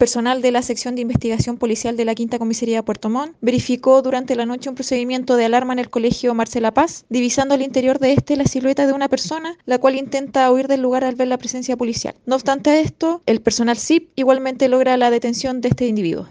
personal de la sección de investigación policial de la Quinta Comisaría de Puerto Montt verificó durante la noche un procedimiento de alarma en el colegio Marcela Paz, divisando al interior de este la silueta de una persona, la cual intenta huir del lugar al ver la presencia policial. No obstante esto, el personal SIP igualmente logra la detención de este individuo.